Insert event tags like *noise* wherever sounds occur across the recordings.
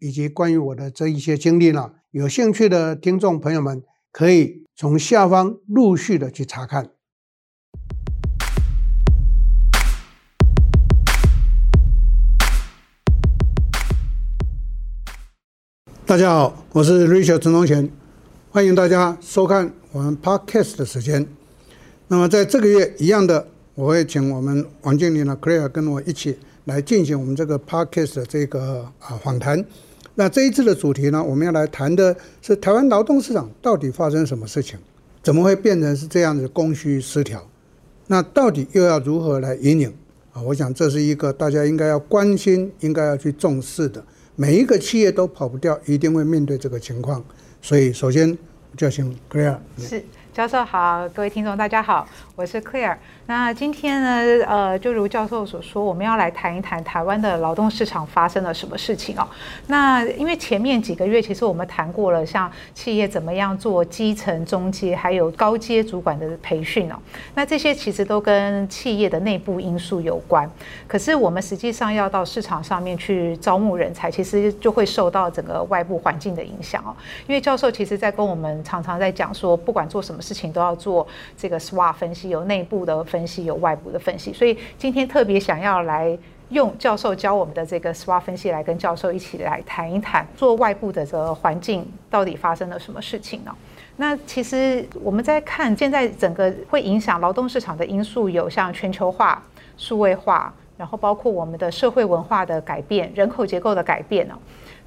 以及关于我的这一些经历呢，有兴趣的听众朋友们可以从下方陆续的去查看。大家好，我是 Richard 陈宗贤，欢迎大家收看我们 Podcast 的时间。那么在这个月一样的。我会请我们王经理呢，Claire 跟我一起来进行我们这个 Podcast 的这个啊访谈。那这一次的主题呢，我们要来谈的是台湾劳动市场到底发生什么事情？怎么会变成是这样的供需失调？那到底又要如何来引领啊？我想这是一个大家应该要关心、应该要去重视的。每一个企业都跑不掉，一定会面对这个情况。所以，首先就要请 Clare。是。教授好，各位听众大家好，我是 Clear。那今天呢，呃，就如教授所说，我们要来谈一谈台湾的劳动市场发生了什么事情哦。那因为前面几个月，其实我们谈过了，像企业怎么样做基层、中阶，还有高阶主管的培训哦。那这些其实都跟企业的内部因素有关。可是我们实际上要到市场上面去招募人才，其实就会受到整个外部环境的影响哦。因为教授其实在跟我们常常在讲说，不管做什么事情都要做这个 SWA 分析，有内部的分析，有外部的分析。所以今天特别想要来用教授教我们的这个 SWA 分析来跟教授一起来谈一谈，做外部的这个环境到底发生了什么事情呢？那其实我们在看现在整个会影响劳动市场的因素，有像全球化、数位化，然后包括我们的社会文化的改变、人口结构的改变呢，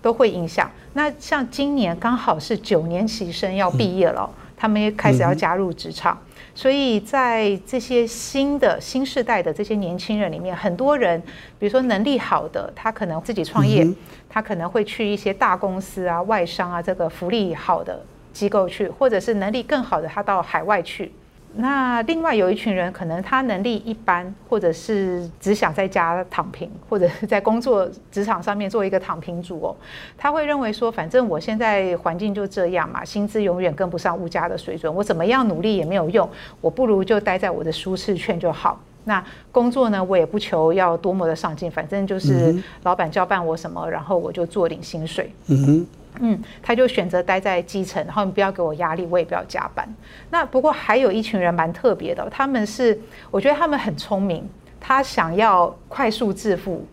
都会影响。那像今年刚好是九年级生要毕业了。他们也开始要加入职场，所以在这些新的新世代的这些年轻人里面，很多人，比如说能力好的，他可能自己创业，他可能会去一些大公司啊、外商啊，这个福利好的机构去，或者是能力更好的，他到海外去。那另外有一群人，可能他能力一般，或者是只想在家躺平，或者是在工作职场上面做一个躺平族哦。*laughs* 他会认为说，反正我现在环境就这样嘛，薪资永远跟不上物价的水准，我怎么样努力也没有用，我不如就待在我的舒适圈就好。那工作呢，我也不求要多么的上进，反正就是老板交办我什么，然后我就做领薪水。嗯哼。嗯，他就选择待在基层，然后你不要给我压力，我也不要加班。那不过还有一群人蛮特别的，他们是，我觉得他们很聪明，他想要快速致富。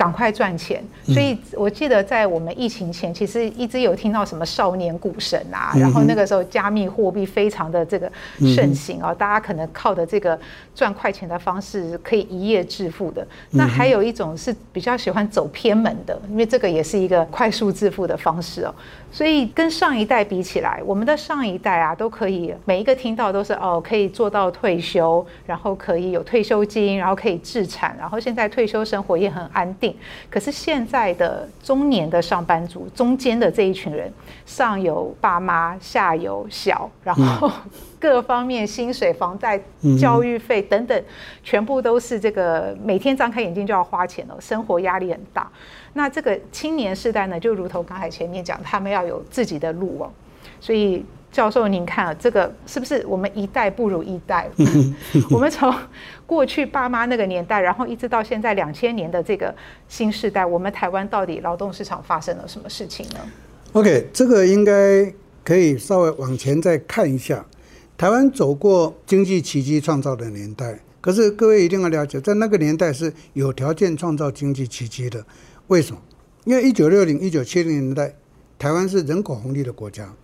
赶快赚钱，所以我记得在我们疫情前，其实一直有听到什么少年股神啊，然后那个时候加密货币非常的这个盛行啊，大家可能靠的这个赚快钱的方式可以一夜致富的。那还有一种是比较喜欢走偏门的，因为这个也是一个快速致富的方式哦。所以跟上一代比起来，我们的上一代啊，都可以每一个听到都是哦，可以做到退休，然后可以有退休金，然后可以置产，然后现在退休生活也很安定。可是现在的中年的上班族，中间的这一群人，上有爸妈，下有小，然后 *laughs* 各方面薪水、房贷、教育费等等，全部都是这个每天张开眼睛就要花钱了，生活压力很大。那这个青年世代呢，就如同刚才前面讲，他们要有自己的路哦。所以教授，您看啊，这个是不是我们一代不如一代？*laughs* 我们从过去爸妈那个年代，然后一直到现在两千年的这个新时代，我们台湾到底劳动市场发生了什么事情呢？OK，这个应该可以稍微往前再看一下。台湾走过经济奇迹创造的年代，可是各位一定要了解，在那个年代是有条件创造经济奇迹的。为什么？因为一九六零、一九七零年代，台湾是人口红利的国家，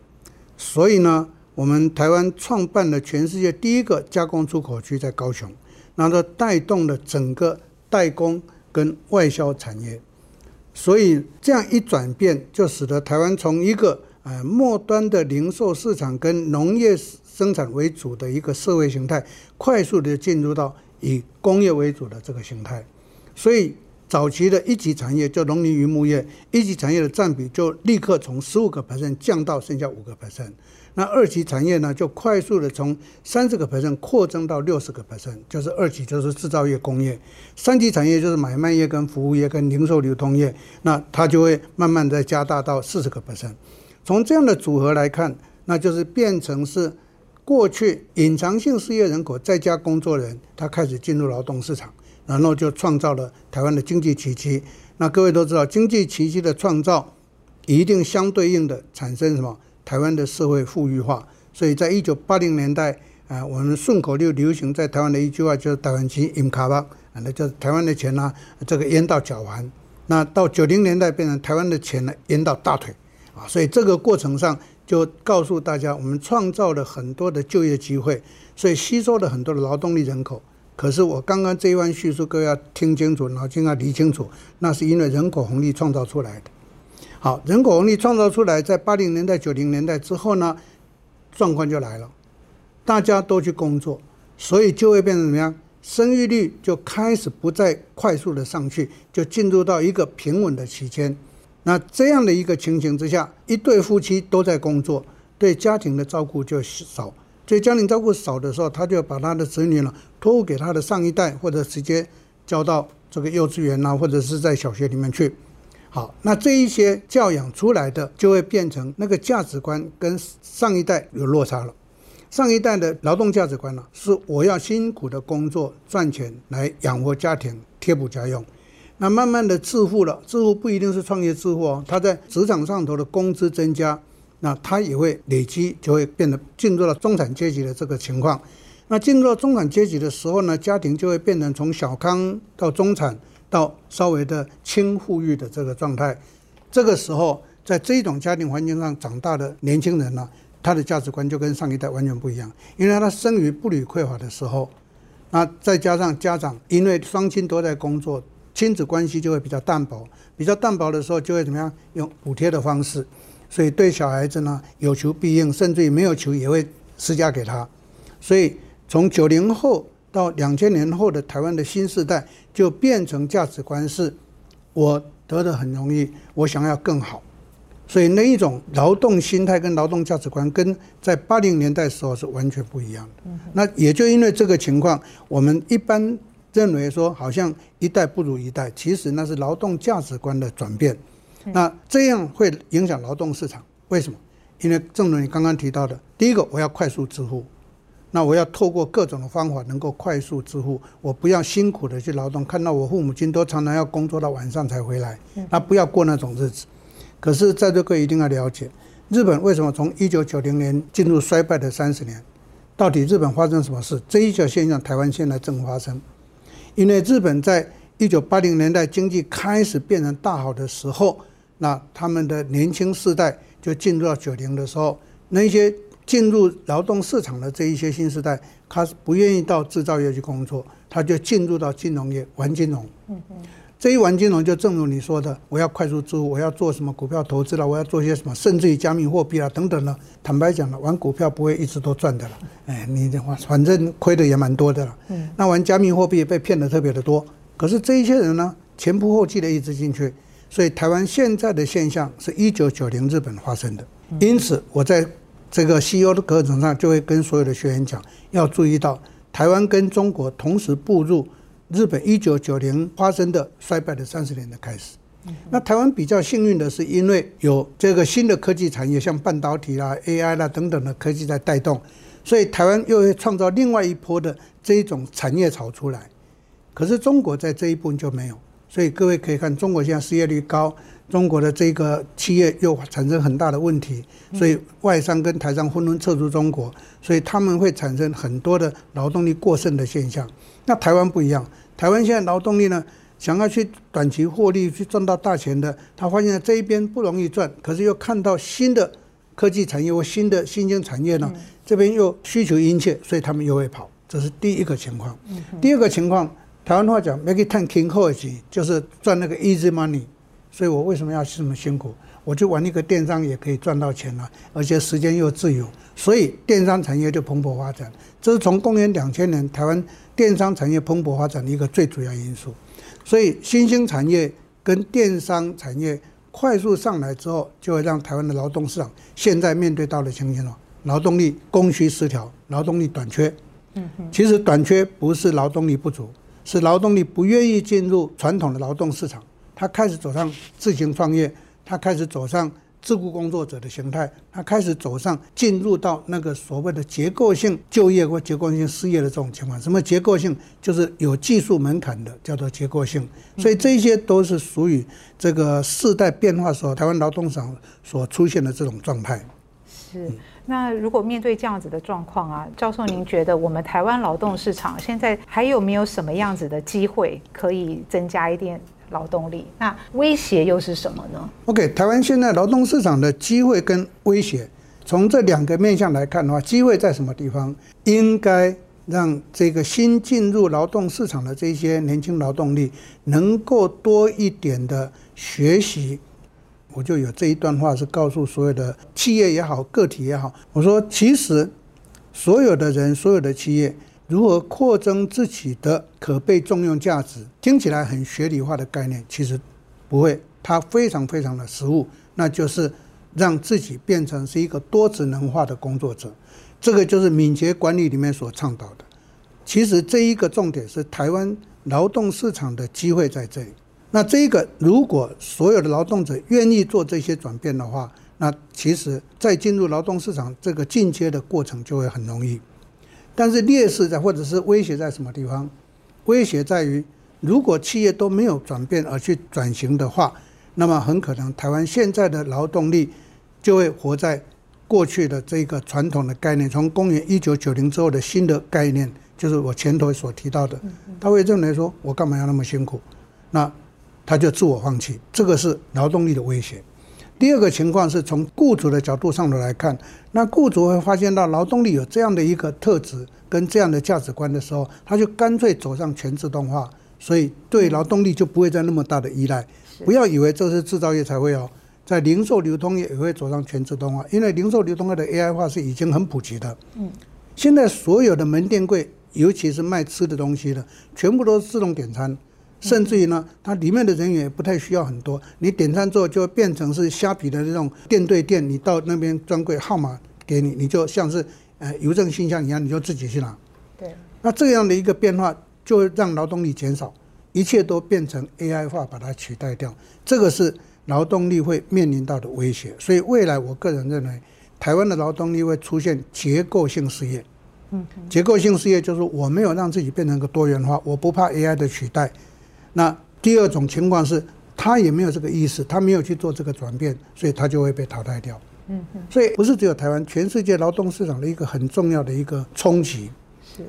所以呢，我们台湾创办了全世界第一个加工出口区在高雄，然后带动了整个代工跟外销产业，所以这样一转变，就使得台湾从一个呃末端的零售市场跟农业生产为主的一个社会形态，快速的进入到以工业为主的这个形态，所以。早期的一级产业就农林渔牧业，一级产业的占比就立刻从十五个 percent 降到剩下五个 percent。那二级产业呢，就快速的从三十个 percent 扩增到六十个 percent，就是二级就是制造业工业，三级产业就是买卖业跟服务业跟零售流通业，那它就会慢慢的加大到四十个 percent。从这样的组合来看，那就是变成是过去隐藏性失业人口在家工作人，他开始进入劳动市场，然后就创造了台湾的经济奇迹。那各位都知道，经济奇迹的创造一定相对应的产生什么？台湾的社会富裕化，所以在一九八零年代，啊，我们顺口溜流行在台湾的一句话就是“台湾钱淹脚目”，啊，那就是台湾的钱呢，这个淹到脚腕。那到九零年代变成台湾的钱呢淹到大腿，啊，所以这个过程上就告诉大家，我们创造了很多的就业机会，所以吸收了很多的劳动力人口。可是我刚刚这一番叙述，各位要听清楚，脑筋要理清楚，那是因为人口红利创造出来的。好，人口红利创造出来，在八零年代、九零年代之后呢，状况就来了，大家都去工作，所以就会变成怎么样？生育率就开始不再快速的上去，就进入到一个平稳的期间。那这样的一个情形之下，一对夫妻都在工作，对家庭的照顾就少。对家庭照顾少的时候，他就把他的子女呢托付给他的上一代，或者直接交到这个幼稚园呐，或者是在小学里面去。好，那这一些教养出来的，就会变成那个价值观跟上一代有落差了。上一代的劳动价值观呢，是我要辛苦的工作赚钱来养活家庭、贴补家用。那慢慢的致富了，致富不一定是创业致富哦，他在职场上头的工资增加，那他也会累积，就会变得进入了中产阶级的这个情况。那进入了中产阶级的时候呢，家庭就会变成从小康到中产。到稍微的轻富裕的这个状态，这个时候，在这种家庭环境上长大的年轻人呢，他的价值观就跟上一代完全不一样，因为他生于步履匮乏的时候，那再加上家长因为双亲都在工作，亲子关系就会比较淡薄，比较淡薄的时候就会怎么样？用补贴的方式，所以对小孩子呢有求必应，甚至于没有求也会施加给他，所以从九零后。到两千年后的台湾的新时代，就变成价值观是：我得的很容易，我想要更好，所以那一种劳动心态跟劳动价值观，跟在八零年代时候是完全不一样的。那也就因为这个情况，我们一般认为说，好像一代不如一代，其实那是劳动价值观的转变。那这样会影响劳动市场，为什么？因为正如你刚刚提到的，第一个，我要快速致富。那我要透过各种的方法，能够快速致富。我不要辛苦的去劳动，看到我父母亲都常常要工作到晚上才回来，那不要过那种日子。可是在这个一定要了解，日本为什么从一九九零年进入衰败的三十年，到底日本发生什么事？这一条现象，台湾现在正发生。因为日本在一九八零年代经济开始变成大好的时候，那他们的年轻世代就进入到九零的时候，那些。进入劳动市场的这一些新时代，他是不愿意到制造业去工作，他就进入到金融业玩金融。嗯嗯，这一玩金融就正如你说的，我要快速致富，我要做什么股票投资了，我要做些什么，甚至于加密货币啊等等了。坦白讲了，玩股票不会一直都赚的了。哎，你的话反正亏的也蛮多的了。嗯，那玩加密货币被骗的特别的多。可是这一些人呢，前仆后继的一直进去，所以台湾现在的现象是一九九零日本发生的。因此我在。这个 CEO 的课程上就会跟所有的学员讲，要注意到台湾跟中国同时步入日本一九九零发生的衰败的三十年的开始。那台湾比较幸运的是，因为有这个新的科技产业，像半导体啦、AI 啦等等的科技在带动，所以台湾又会创造另外一波的这一种产业潮出来。可是中国在这一部分就没有，所以各位可以看，中国现在失业率高。中国的这个企业又产生很大的问题，所以外商跟台商纷纷撤出中国，所以他们会产生很多的劳动力过剩的现象。那台湾不一样，台湾现在劳动力呢，想要去短期获利去赚到大钱的，他发现这一边不容易赚，可是又看到新的科技产业或新的新兴产业呢，这边又需求殷切，所以他们又会跑。这是第一个情况。第二个情况，台湾话讲 “make it ten king h o 就是赚那个 easy money。所以我为什么要这么辛苦？我就玩一个电商也可以赚到钱了，而且时间又自由，所以电商产业就蓬勃发展。这是从公元两千年台湾电商产业蓬勃发展的一个最主要因素。所以新兴产业跟电商产业快速上来之后，就会让台湾的劳动市场现在面对到的情形了：劳动力供需失调，劳动力短缺。嗯，其实短缺不是劳动力不足，是劳动力不愿意进入传统的劳动市场，他开始走上自行创业，他开始走上。自雇工作者的形态，他开始走上进入到那个所谓的结构性就业或结构性失业的这种情况。什么结构性？就是有技术门槛的，叫做结构性。所以这些都是属于这个世代变化时候台湾劳动市场所出现的这种状态。是。那如果面对这样子的状况啊，教授，您觉得我们台湾劳动市场现在还有没有什么样子的机会可以增加一点？劳动力，那威胁又是什么呢？OK，台湾现在劳动市场的机会跟威胁，从这两个面向来看的话，机会在什么地方？应该让这个新进入劳动市场的这些年轻劳动力能够多一点的学习。我就有这一段话是告诉所有的企业也好，个体也好，我说其实所有的人，所有的企业。如何扩增自己的可被重用价值？听起来很学理化的概念，其实不会，它非常非常的实务，那就是让自己变成是一个多职能化的工作者。这个就是敏捷管理里面所倡导的。其实这一个重点是台湾劳动市场的机会在这里。那这一个如果所有的劳动者愿意做这些转变的话，那其实在进入劳动市场这个进阶的过程就会很容易。但是劣势在，或者是威胁在什么地方？威胁在于，如果企业都没有转变而去转型的话，那么很可能台湾现在的劳动力就会活在过去的这个传统的概念，从公元一九九零之后的新的概念，就是我前头所提到的，他会认为说，我干嘛要那么辛苦？那他就自我放弃，这个是劳动力的威胁。第二个情况是从雇主的角度上头来看，那雇主会发现到劳动力有这样的一个特质跟这样的价值观的时候，他就干脆走上全自动化，所以对劳动力就不会再那么大的依赖。不要以为这是制造业才会哦，在零售流通业也会走上全自动化，因为零售流通业的 AI 化是已经很普及的。嗯，现在所有的门店柜，尤其是卖吃的东西的，全部都是自动点餐。甚至于呢，它里面的人员也不太需要很多。你点餐之后，就会变成是虾皮的那种店对店，你到那边专柜号码给你，你就像是呃邮政信箱一样，你就自己去拿。对。那这样的一个变化，就会让劳动力减少，一切都变成 AI 化把它取代掉。这个是劳动力会面临到的威胁。所以未来我个人认为，台湾的劳动力会出现结构性失业。嗯。结构性失业就是我没有让自己变成个多元化，我不怕 AI 的取代。那第二种情况是，他也没有这个意识，他没有去做这个转变，所以他就会被淘汰掉。嗯嗯，所以不是只有台湾，全世界劳动市场的一个很重要的一个冲击。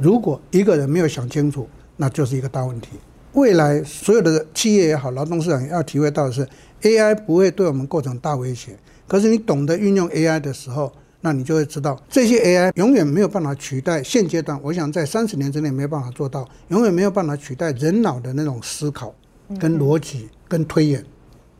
如果一个人没有想清楚，那就是一个大问题。未来所有的企业也好，劳动市场也要体会到的是，AI 不会对我们构成大威胁。可是你懂得运用 AI 的时候，那你就会知道，这些 AI 永远没有办法取代现阶段，我想在三十年之内没有办法做到，永远没有办法取代人脑的那种思考、跟逻辑、跟推演。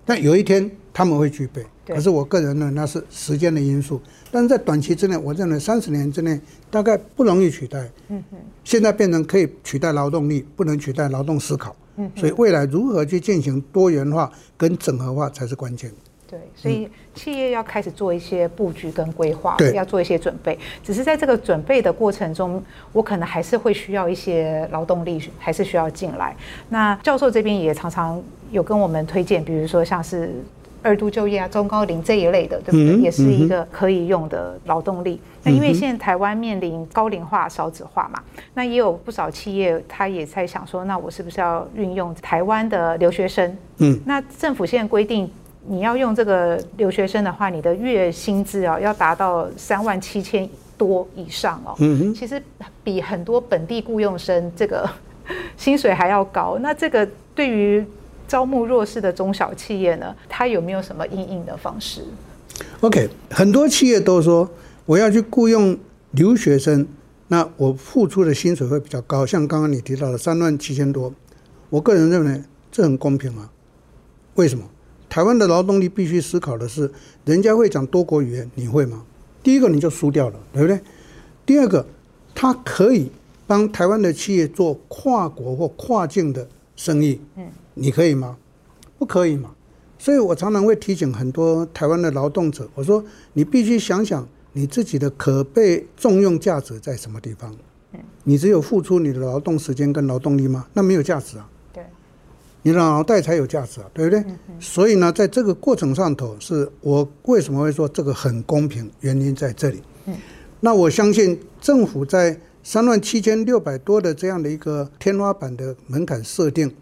但有一天他们会具备，可是我个人呢，那是时间的因素。但是在短期之内，我认为三十年之内大概不容易取代。嗯哼。现在变成可以取代劳动力，不能取代劳动思考。嗯。所以未来如何去进行多元化跟整合化才是关键。对，所以企业要开始做一些布局跟规划，要做一些准备。只是在这个准备的过程中，我可能还是会需要一些劳动力，还是需要进来。那教授这边也常常有跟我们推荐，比如说像是二度就业啊、中高龄这一类的，对不对？也是一个可以用的劳动力。那因为现在台湾面临高龄化、少子化嘛，那也有不少企业他也在想说，那我是不是要运用台湾的留学生？嗯，那政府现在规定。你要用这个留学生的话，你的月薪资啊要达到三万七千多以上哦。嗯哼，其实比很多本地雇佣生这个薪水还要高。那这个对于招募弱势的中小企业呢，它有没有什么因应的方式？OK，很多企业都说我要去雇佣留学生，那我付出的薪水会比较高，像刚刚你提到的三万七千多。我个人认为这很公平啊，为什么？台湾的劳动力必须思考的是，人家会讲多国语言，你会吗？第一个你就输掉了，对不对？第二个，他可以帮台湾的企业做跨国或跨境的生意，嗯，你可以吗？不可以嘛。所以我常常会提醒很多台湾的劳动者，我说你必须想想你自己的可被重用价值在什么地方。你只有付出你的劳动时间跟劳动力吗？那没有价值啊。对，你的脑袋才有价值啊，对不对？所以呢，在这个过程上头，是我为什么会说这个很公平，原因在这里。那我相信政府在三万七千六百多的这样的一个天花板的门槛设定，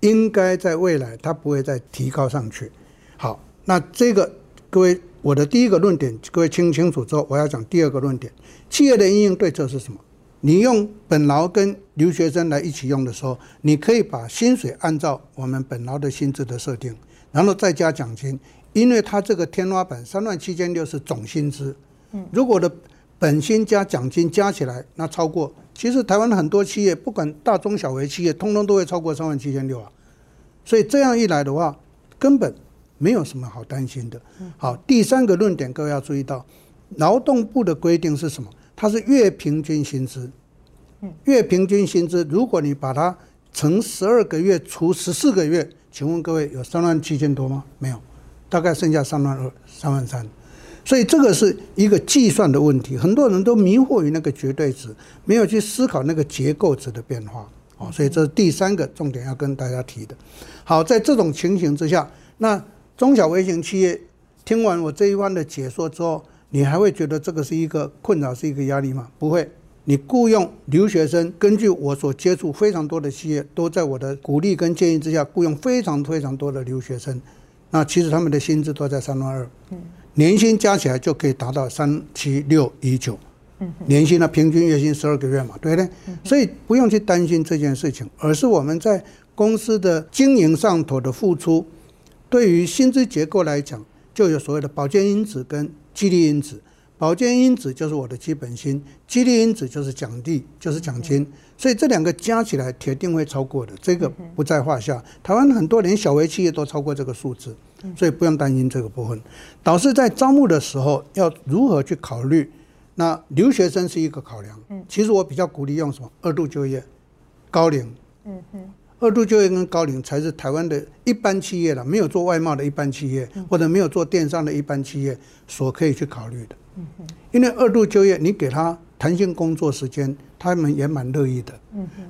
应该在未来它不会再提高上去。好，那这个各位，我的第一个论点，各位听清楚之后，我要讲第二个论点，企业的应用对策是什么？你用本劳跟留学生来一起用的时候，你可以把薪水按照我们本劳的薪资的设定，然后再加奖金，因为它这个天花板三万七千六是总薪资。嗯，如果的本薪加奖金加起来，那超过，其实台湾很多企业，不管大中小微企业，通通都会超过三万七千六啊。所以这样一来的话，根本没有什么好担心的。好，第三个论点，各位要注意到，劳动部的规定是什么？它是月平均薪资，月平均薪资，如果你把它乘十二个月除十四个月，请问各位有三万七千多吗？没有，大概剩下三万二、三万三。所以这个是一个计算的问题，很多人都迷惑于那个绝对值，没有去思考那个结构值的变化。哦，所以这是第三个重点要跟大家提的。好，在这种情形之下，那中小微型企业听完我这一番的解说之后，你还会觉得这个是一个困扰，是一个压力吗？不会。你雇佣留学生，根据我所接触非常多的企业，都在我的鼓励跟建议之下，雇佣非常非常多的留学生。那其实他们的薪资都在三万二，年薪加起来就可以达到三七六一九。年薪呢，平均月薪十二个月嘛，对不对？所以不用去担心这件事情，而是我们在公司的经营上头的付出，对于薪资结构来讲。就有所谓的保健因子跟激励因子，保健因子就是我的基本薪，激励因子就是奖励，就是奖金，所以这两个加起来铁定会超过的，这个不在话下。台湾很多连小微企业都超过这个数字，所以不用担心这个部分。导师在招募的时候要如何去考虑？那留学生是一个考量，其实我比较鼓励用什么？二度就业，高龄。嗯嗯。二度就业跟高龄才是台湾的一般企业了，没有做外贸的一般企业，或者没有做电商的一般企业所可以去考虑的。因为二度就业，你给他弹性工作时间，他们也蛮乐意的。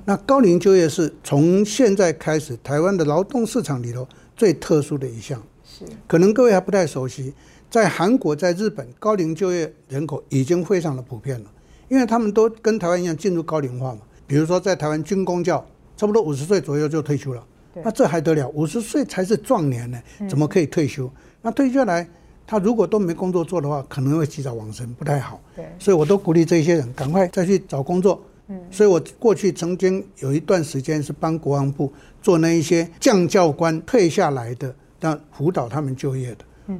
那高龄就业是从现在开始台湾的劳动市场里头最特殊的一项。是，可能各位还不太熟悉，在韩国、在日本，高龄就业人口已经非常的普遍了，因为他们都跟台湾一样进入高龄化嘛。比如说在台湾军工教。差不多五十岁左右就退休了，那这还得了？五十岁才是壮年呢，怎么可以退休？那退下来，他如果都没工作做的话，可能会及早往生，不太好。所以我都鼓励这些人赶快再去找工作。所以我过去曾经有一段时间是帮国防部做那一些将教官退下来的，让辅导他们就业的。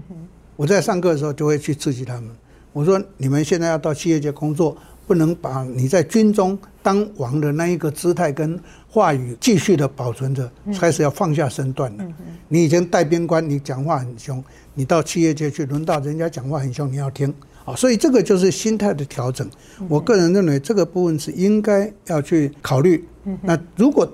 我在上课的时候就会去刺激他们，我说你们现在要到企业界工作。不能把你在军中当王的那一个姿态跟话语继续的保存着，开始要放下身段了。你以前带边关，你讲话很凶，你到企业界去，轮到人家讲话很凶，你要听啊。所以这个就是心态的调整。我个人认为这个部分是应该要去考虑。那如果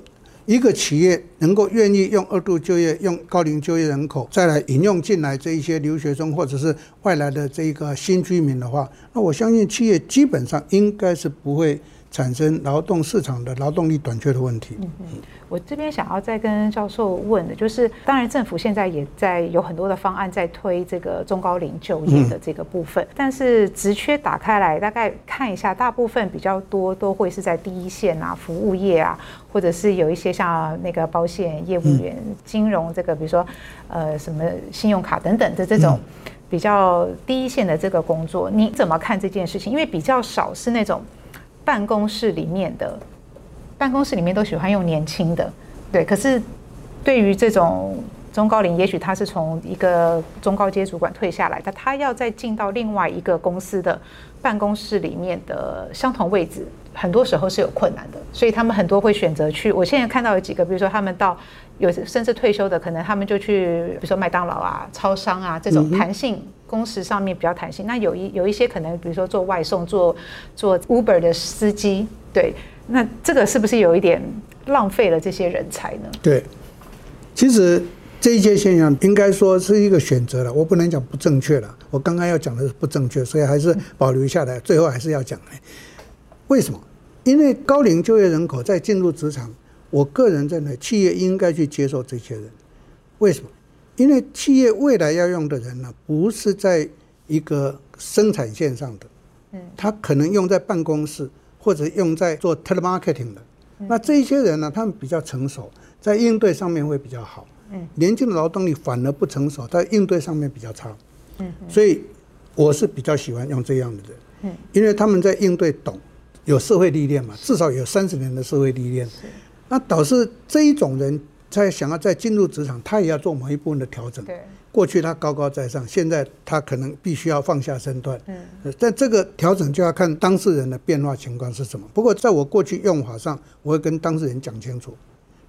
一个企业能够愿意用二度就业、用高龄就业人口再来引用进来这一些留学生或者是外来的这一个新居民的话，那我相信企业基本上应该是不会。产生劳动市场的劳动力短缺的问题。嗯嗯，我这边想要再跟教授问的，就是当然政府现在也在有很多的方案在推这个中高龄就业的这个部分，但是职缺打开来，大概看一下，大部分比较多都会是在第一线啊，服务业啊，或者是有一些像那个保险业务员、金融这个，比如说呃什么信用卡等等的这种比较第一线的这个工作，你怎么看这件事情？因为比较少是那种。办公室里面的办公室里面都喜欢用年轻的，对。可是对于这种中高龄，也许他是从一个中高阶主管退下来，但他要再进到另外一个公司的办公室里面的相同位置，很多时候是有困难的。所以他们很多会选择去。我现在看到有几个，比如说他们到有甚至退休的，可能他们就去，比如说麦当劳啊、超商啊这种弹性。工时上面比较弹性，那有一有一些可能，比如说做外送、做做 Uber 的司机，对，那这个是不是有一点浪费了这些人才呢？对，其实这一些现象应该说是一个选择了，我不能讲不正确了。我刚刚要讲的是不正确，所以还是保留下来，最后还是要讲。为什么？因为高龄就业人口在进入职场，我个人认为企业应该去接受这些人。为什么？因为企业未来要用的人呢，不是在一个生产线上的，嗯，他可能用在办公室或者用在做 telemarketing 的。那这些人呢，他们比较成熟，在应对上面会比较好。嗯，年轻的劳动力反而不成熟，在应对上面比较差。嗯，所以我是比较喜欢用这样的人。嗯，因为他们在应对懂。有社会历练嘛，至少有三十年的社会历练。那导致这一种人在想要再进入职场，他也要做某一部分的调整。过去他高高在上，现在他可能必须要放下身段。嗯。但这个调整就要看当事人的变化情况是什么。不过在我过去用法上，我会跟当事人讲清楚。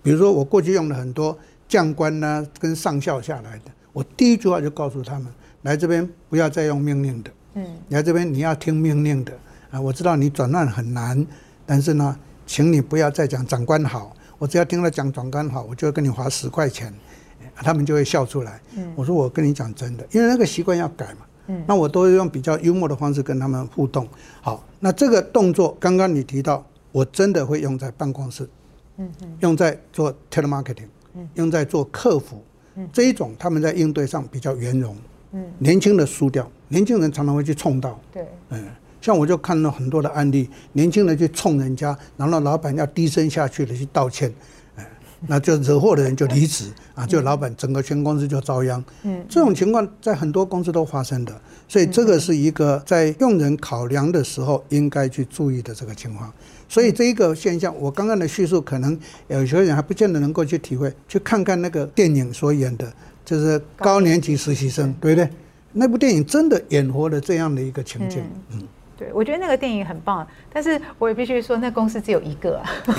比如说我过去用了很多将官呢，跟上校下来的，我第一句话就告诉他们：来这边不要再用命令的。嗯。来这边你要听命令的。啊，我知道你转换很难，但是呢，请你不要再讲长官好。我只要听了讲长官好，我就会跟你花十块钱，他们就会笑出来。我说我跟你讲真的，因为那个习惯要改嘛。那我都会用比较幽默的方式跟他们互动。好，那这个动作刚刚你提到，我真的会用在办公室，用在做 telemarketing，用在做客服，这一种他们在应对上比较圆融。年轻的输掉，年轻人常常会去冲到。对，嗯。像我就看到很多的案例，年轻人去冲人家，然后老板要低声下气的去道歉，哎，那就惹祸的人就离职啊，就老板整个全公司就遭殃。嗯，这种情况在很多公司都发生的，所以这个是一个在用人考量的时候应该去注意的这个情况。所以这一个现象，我刚刚的叙述可能有些人还不见得能够去体会，去看看那个电影所演的，就是高年级实习生，对不对？那部电影真的演活了这样的一个情境，嗯。对，我觉得那个电影很棒，但是我也必须说，那公司只有一个，*laughs*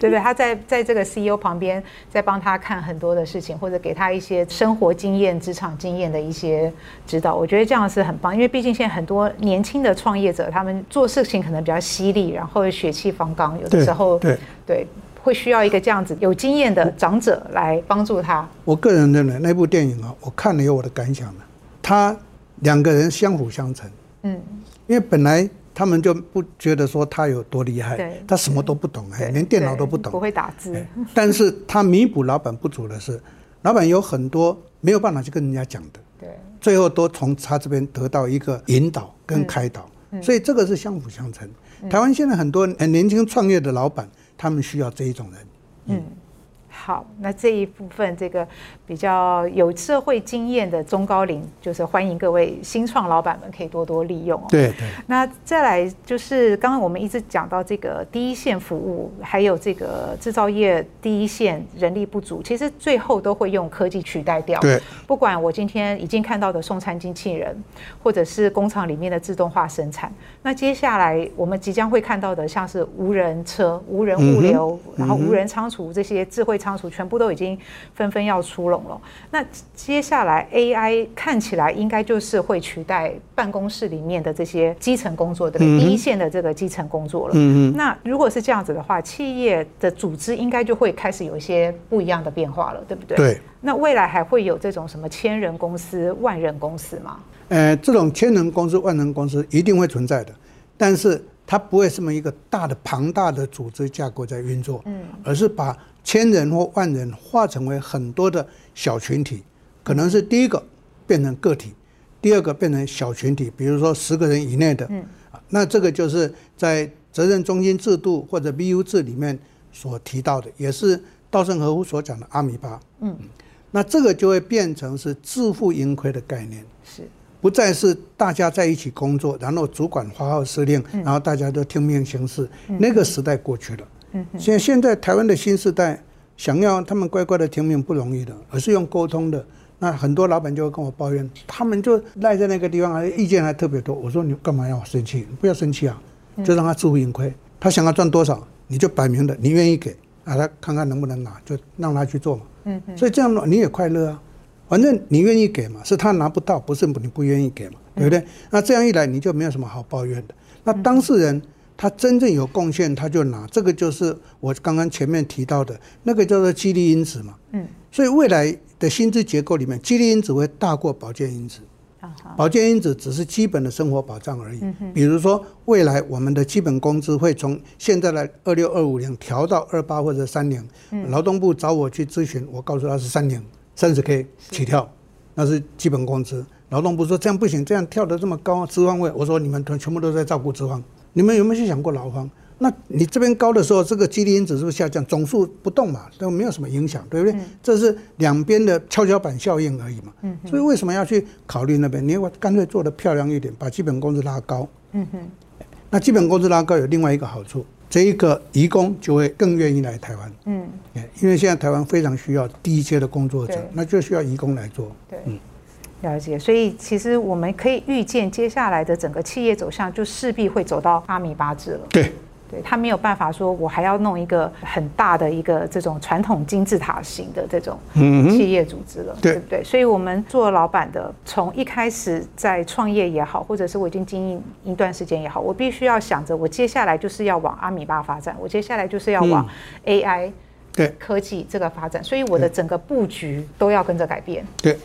对不对？他在在这个 CEO 旁边，在帮他看很多的事情，或者给他一些生活经验、职场经验的一些指导。我觉得这样是很棒，因为毕竟现在很多年轻的创业者，他们做事情可能比较犀利，然后血气方刚，有的时候对对，对会需要一个这样子有经验的长者来帮助他。我个人认为那部电影啊，我看了有我的感想的，他两个人相辅相成。嗯，因为本来他们就不觉得说他有多厉害，他什么都不懂，哎，连电脑都不懂，不会打字。但是他弥补老板不足的是，老板有很多没有办法去跟人家讲的，对，最后都从他这边得到一个引导跟开导，所以这个是相辅相成。台湾现在很多很年轻创业的老板，他们需要这一种人，嗯。好，那这一部分这个比较有社会经验的中高龄，就是欢迎各位新创老板们可以多多利用哦。对对。那再来就是刚刚我们一直讲到这个第一线服务，还有这个制造业第一线人力不足，其实最后都会用科技取代掉。对。不管我今天已经看到的送餐机器人，或者是工厂里面的自动化生产，那接下来我们即将会看到的，像是无人车、无人物流，嗯、然后无人仓储这些智慧仓。全部都已经纷纷要出笼了。那接下来 AI 看起来应该就是会取代办公室里面的这些基层工作，对不对？第一线的这个基层工作了。嗯那如果是这样子的话，企业的组织应该就会开始有一些不一样的变化了，对不对？对。那未来还会有这种什么千人公司、万人公司吗？呃，这种千人公司、万人公司一定会存在的，但是它不会这么一个大的庞大的组织架构在运作，嗯，而是把。千人或万人化成为很多的小群体，可能是第一个变成个体，第二个变成小群体，比如说十个人以内的，嗯那这个就是在责任中心制度或者 BU 制里面所提到的，也是稻盛和夫所讲的阿米巴。嗯，那这个就会变成是自负盈亏的概念，是不再是大家在一起工作，然后主管发号施令，然后大家都听命行事，那个时代过去了。现现在台湾的新时代，想要他们乖乖的听命不容易的，而是用沟通的。那很多老板就会跟我抱怨，他们就赖在那个地方，还意见还特别多。我说你干嘛要生气？不要生气啊，就让他自负盈亏。他想要赚多少，你就摆明的，你愿意给啊，他看看能不能拿，就让他去做嘛。嗯嗯。所以这样你也快乐啊，反正你愿意给嘛，是他拿不到，不是你不愿意给嘛，对不对？那这样一来，你就没有什么好抱怨的。那当事人。他真正有贡献他就拿，这个就是我刚刚前面提到的那个叫做激励因子嘛。嗯，所以未来的薪资结构里面，激励因子会大过保健因子。保健因子只是基本的生活保障而已。比如说，未来我们的基本工资会从现在的二六二五零调到二八或者三零。劳动部找我去咨询，我告诉他是三零，三十 K 起跳，那是基本工资。劳动部说这样不行，这样跳得这么高，资方会。我说你们全部都在照顾资方，你们有没有去想过劳方？那你这边高的时候，这个激励因子是不是下降？总数不动嘛，都没有什么影响，对不对？这是两边的跷跷板效应而已嘛。嗯所以为什么要去考虑那边？你我干脆做得漂亮一点，把基本工资拉高。嗯哼那基本工资拉高有另外一个好处，这一个移工就会更愿意来台湾。嗯。因为现在台湾非常需要低阶的工作者，那就需要移工来做。对。嗯。了解，所以其实我们可以预见，接下来的整个企业走向就势必会走到阿米巴制了。对。对，他没有办法说，我还要弄一个很大的一个这种传统金字塔型的这种企业组织了，对不对？所以，我们做老板的，从一开始在创业也好，或者是我已经经营一段时间也好，我必须要想着，我接下来就是要往阿米巴发展，我接下来就是要往 AI 对科技这个发展，所以我的整个布局都要跟着改变。对，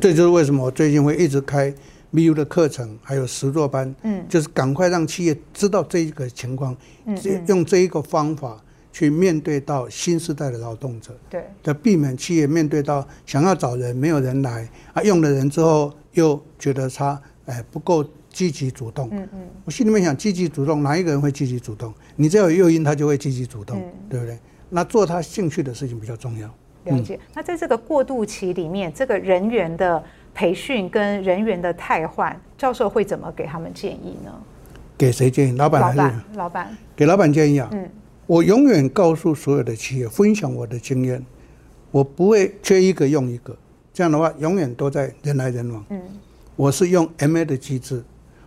这就是为什么我最近会一直开。BU 的课程还有实作班，嗯，就是赶快让企业知道这一个情况，嗯，用这一个方法去面对到新时代的劳动者，对，的避免企业面对到想要找人没有人来啊，用了人之后又觉得他哎不够积极主动，嗯嗯，我心里面想积极主动哪一个人会积极主动？你只要有诱因，他就会积极主动，对不对？那做他兴趣的事情比较重要。了解。那在这个过渡期里面，这个人员的。培训跟人员的汰换，教授会怎么给他们建议呢？给谁建议？老板还是老板？给老板建议啊。嗯，我永远告诉所有的企业，分享我的经验，我不会缺一个用一个，这样的话永远都在人来人往。嗯，我是用 MA 的机制，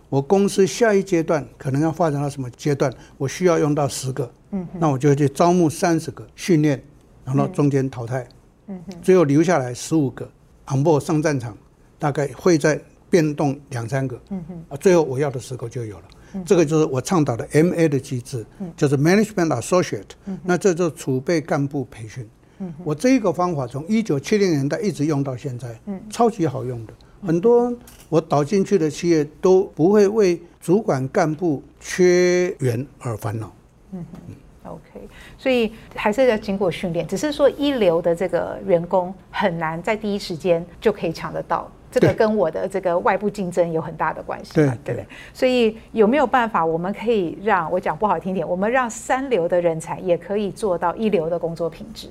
我公司下一阶段可能要发展到什么阶段，我需要用到十个，嗯，那我就去招募三十个训练，然后中间淘汰，嗯，最后留下来十五个 on board 上战场。大概会在变动两三个，嗯哼，啊，最后我要的时候就有了，嗯，这个就是我倡导的 MA 的机制，嗯，就是 Management Associate，嗯，那这就是储备干部培训，嗯，我这一个方法从一九七零年代一直用到现在，嗯，超级好用的，很多我导进去的企业都不会为主管干部缺员而烦恼，嗯哼。OK，所以还是要经过训练，只是说一流的这个员工很难在第一时间就可以抢得到，这个跟我的这个外部竞争有很大的关系，对对不对？所以有没有办法，我们可以让我讲不好听点，我们让三流的人才也可以做到一流的工作品质？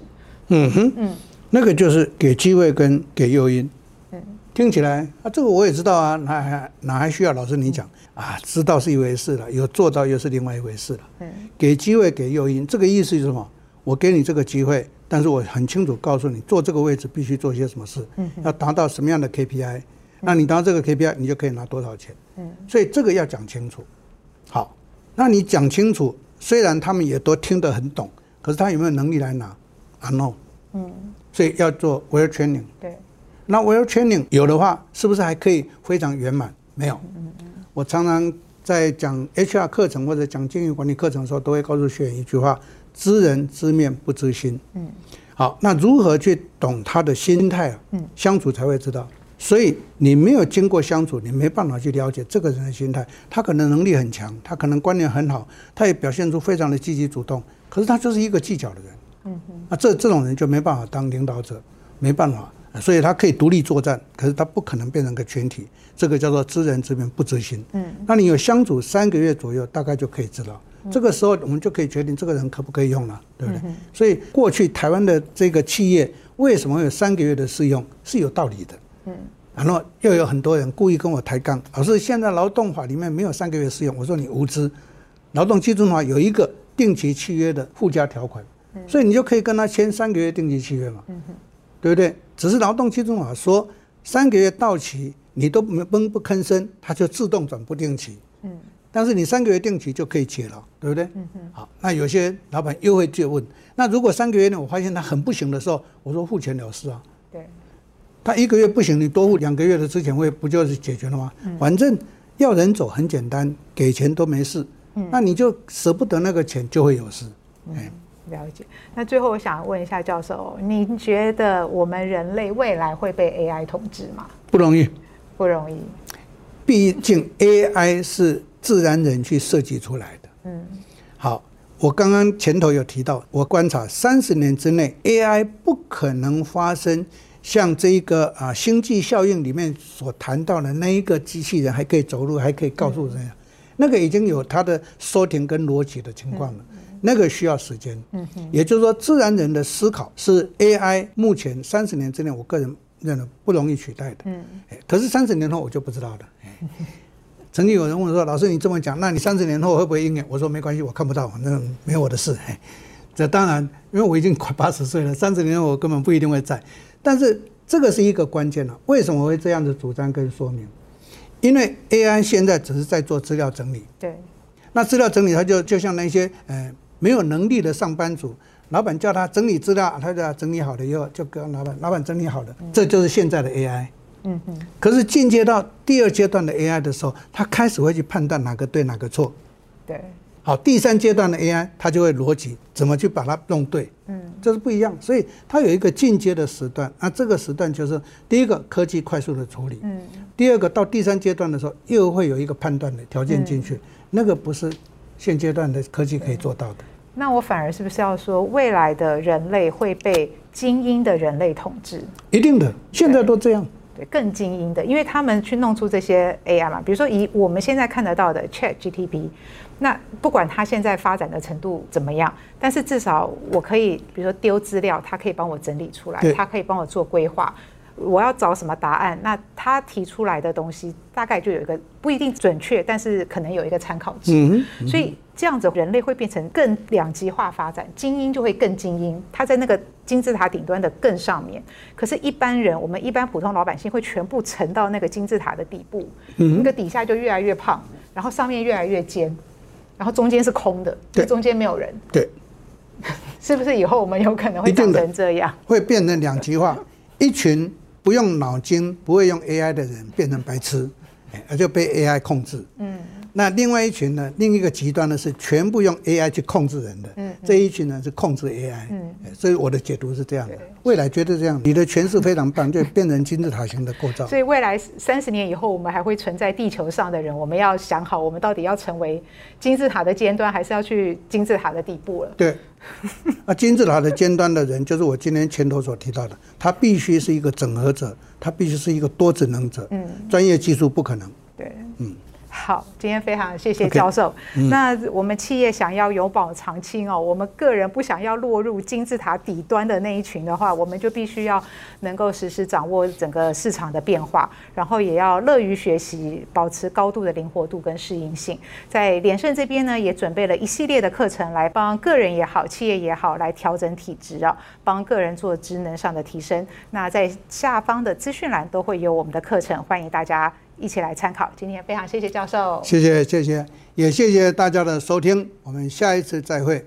嗯哼，嗯，那个就是给机会跟给诱因。嗯，听起来啊，这个我也知道啊，哪还哪还需要老师你讲？嗯啊，知道是一回事了，有做到又是另外一回事了。嗯，给机会给诱因，这个意思是什么？我给你这个机会，但是我很清楚告诉你，做这个位置必须做些什么事，嗯，要达到什么样的 KPI，那你达到这个 KPI，你就可以拿多少钱。嗯，所以这个要讲清楚。好，那你讲清楚，虽然他们也都听得很懂，可是他有没有能力来拿？unknown。嗯，所以要做 well training。对，那 well training 有的话，是不是还可以非常圆满？没有。嗯嗯。我常常在讲 HR 课程或者讲经营管理课程的时候，都会告诉学员一句话：知人知面不知心。嗯，好，那如何去懂他的心态啊？嗯，相处才会知道。所以你没有经过相处，你没办法去了解这个人的心态。他可能能力很强，他可能观念很好，他也表现出非常的积极主动，可是他就是一个计较的人。嗯哼，那这这种人就没办法当领导者，没办法。所以他可以独立作战，可是他不可能变成个群体。这个叫做知人知面不知心。嗯，那你有相处三个月左右，大概就可以知道。这个时候我们就可以决定这个人可不可以用了，对不对？所以过去台湾的这个企业为什么有三个月的试用是有道理的。嗯，然后又有很多人故意跟我抬杠，老师现在劳动法里面没有三个月试用，我说你无知。劳动基准法有一个定期契约的附加条款，所以你就可以跟他签三个月定期契约嘛。嗯。对不对？只是劳动基准法说，三个月到期你都闷不吭声，他就自动转不定期。嗯。但是你三个月定期就可以解了，对不对？嗯哼。好，那有些老板又会借问：那如果三个月呢？我发现他很不行的时候，我说付钱了事啊。对。他一个月不行，你多付两个月的之前费不就是解决了吗？嗯。反正要人走很简单，给钱都没事。嗯，那你就舍不得那个钱，就会有事。嗯，了解。那最后我想问一下教授，您觉得我们人类未来会被 AI 统治吗？不容易，不容易。毕竟 AI 是自然人去设计出来的。嗯，好，我刚刚前头有提到，我观察三十年之内 AI 不可能发生像这一个啊星际效应里面所谈到的那一个机器人还可以走路，还可以告诉人，那个已经有它的说停跟逻辑的情况了，那个需要时间。嗯，也就是说，自然人的思考是 AI 目前三十年之内，我个人。认为不容易取代的，嗯，可是三十年后我就不知道了。曾经有人问我说：“老师，你这么讲，那你三十年后会不会应验？”我说：“没关系，我看不到，反正没有我的事。”这当然，因为我已经快 *laughs* 八十岁了，三十年后我根本不一定会在。但是这个是一个关键了。为什么我会这样子主张跟说明？因为 AI 现在只是在做资料整理，对，那资料整理，它就就像那些呃没有能力的上班族。老板叫他整理资料，他就整理好了以后就跟老板，老板整理好了，这就是现在的 AI。嗯嗯。可是进阶到第二阶段的 AI 的时候，它开始会去判断哪个对哪个错。对。好，第三阶段的 AI，它就会逻辑怎么去把它弄对。嗯。这是不一样，所以它有一个进阶的时段。那这个时段就是第一个科技快速的处理。嗯。第二个到第三阶段的时候，又会有一个判断的条件进去，那个不是现阶段的科技可以做到的。那我反而是不是要说，未来的人类会被精英的人类统治？一定的，现在都这样。对，更精英的，因为他们去弄出这些 AI 嘛，比如说以我们现在看得到的 ChatGPT，那不管它现在发展的程度怎么样，但是至少我可以，比如说丢资料，它可以帮我整理出来，它可以帮我做规划。我要找什么答案？那它提出来的东西大概就有一个不一定准确，但是可能有一个参考值。嗯嗯、所以这样子人类会变成更两极化发展，精英就会更精英，他在那个金字塔顶端的更上面。可是，一般人，我们一般普通老百姓会全部沉到那个金字塔的底部，嗯、那个底下就越来越胖，然后上面越来越尖，然后中间是空的，对，中间没有人。对，*laughs* 是不是以后我们有可能会变成这样？会变成两极化，一群。不用脑筋、不会用 AI 的人变成白痴，而就被 AI 控制。嗯。那另外一群呢？另一个极端呢是全部用 AI 去控制人的。嗯。这一群呢是控制 AI。嗯。所以我的解读是这样的。未来绝对这样。你的诠释非常棒，就变成金字塔型的构造。所以未来三十年以后，我们还会存在地球上的人，我们要想好，我们到底要成为金字塔的尖端，还是要去金字塔的底部了？对。*laughs* 啊，金字塔的尖端的人，就是我今天前头所提到的，他必须是一个整合者，他必须是一个多职能者。嗯。专业技术不可能。对。嗯。好，今天非常谢谢教授。Okay, 嗯、那我们企业想要永保长青哦，我们个人不想要落入金字塔底端的那一群的话，我们就必须要能够实时掌握整个市场的变化，然后也要乐于学习，保持高度的灵活度跟适应性。在联圣这边呢，也准备了一系列的课程来帮个人也好，企业也好来调整体质啊，帮个人做职能上的提升。那在下方的资讯栏都会有我们的课程，欢迎大家。一起来参考。今天非常谢谢教授，谢谢谢谢，也谢谢大家的收听。我们下一次再会。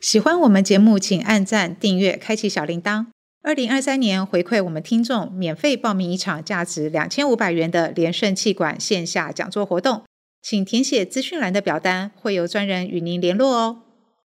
喜欢我们节目，请按赞、订阅、开启小铃铛。二零二三年回馈我们听众，免费报名一场价值两千五百元的连胜气管线下讲座活动，请填写资讯栏的表单，会有专人与您联络哦。